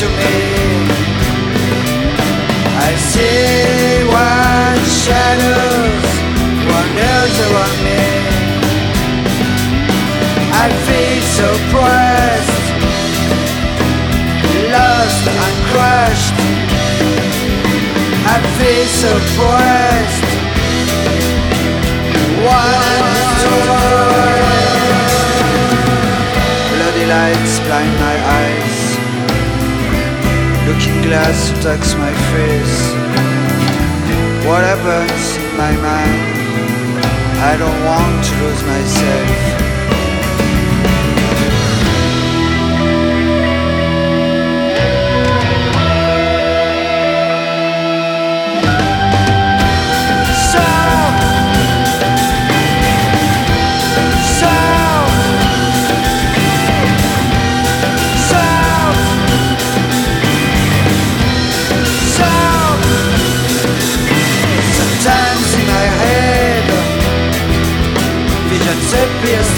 to me. I see white shadows, wanders around me. I feel so pressed, lost and crushed. I feel so pressed. Bloody lights blind my eyes. Looking glass attacks my face. What happens in my mind? I don't want to lose myself.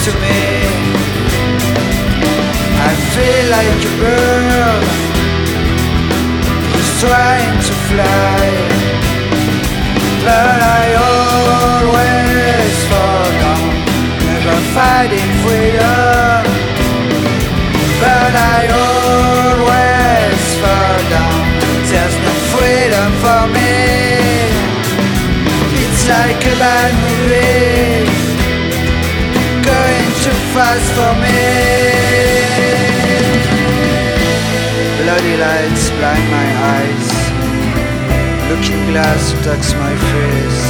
To me. I feel like a bird Who's trying to fly. But I always fall down Never fighting freedom. But I always fall down There's no freedom for me. It's like a bad movie Bloody lights blind my eyes. Looking glass attacks my face.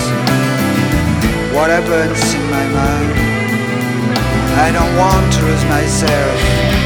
What happens in my mind? I don't want to lose myself.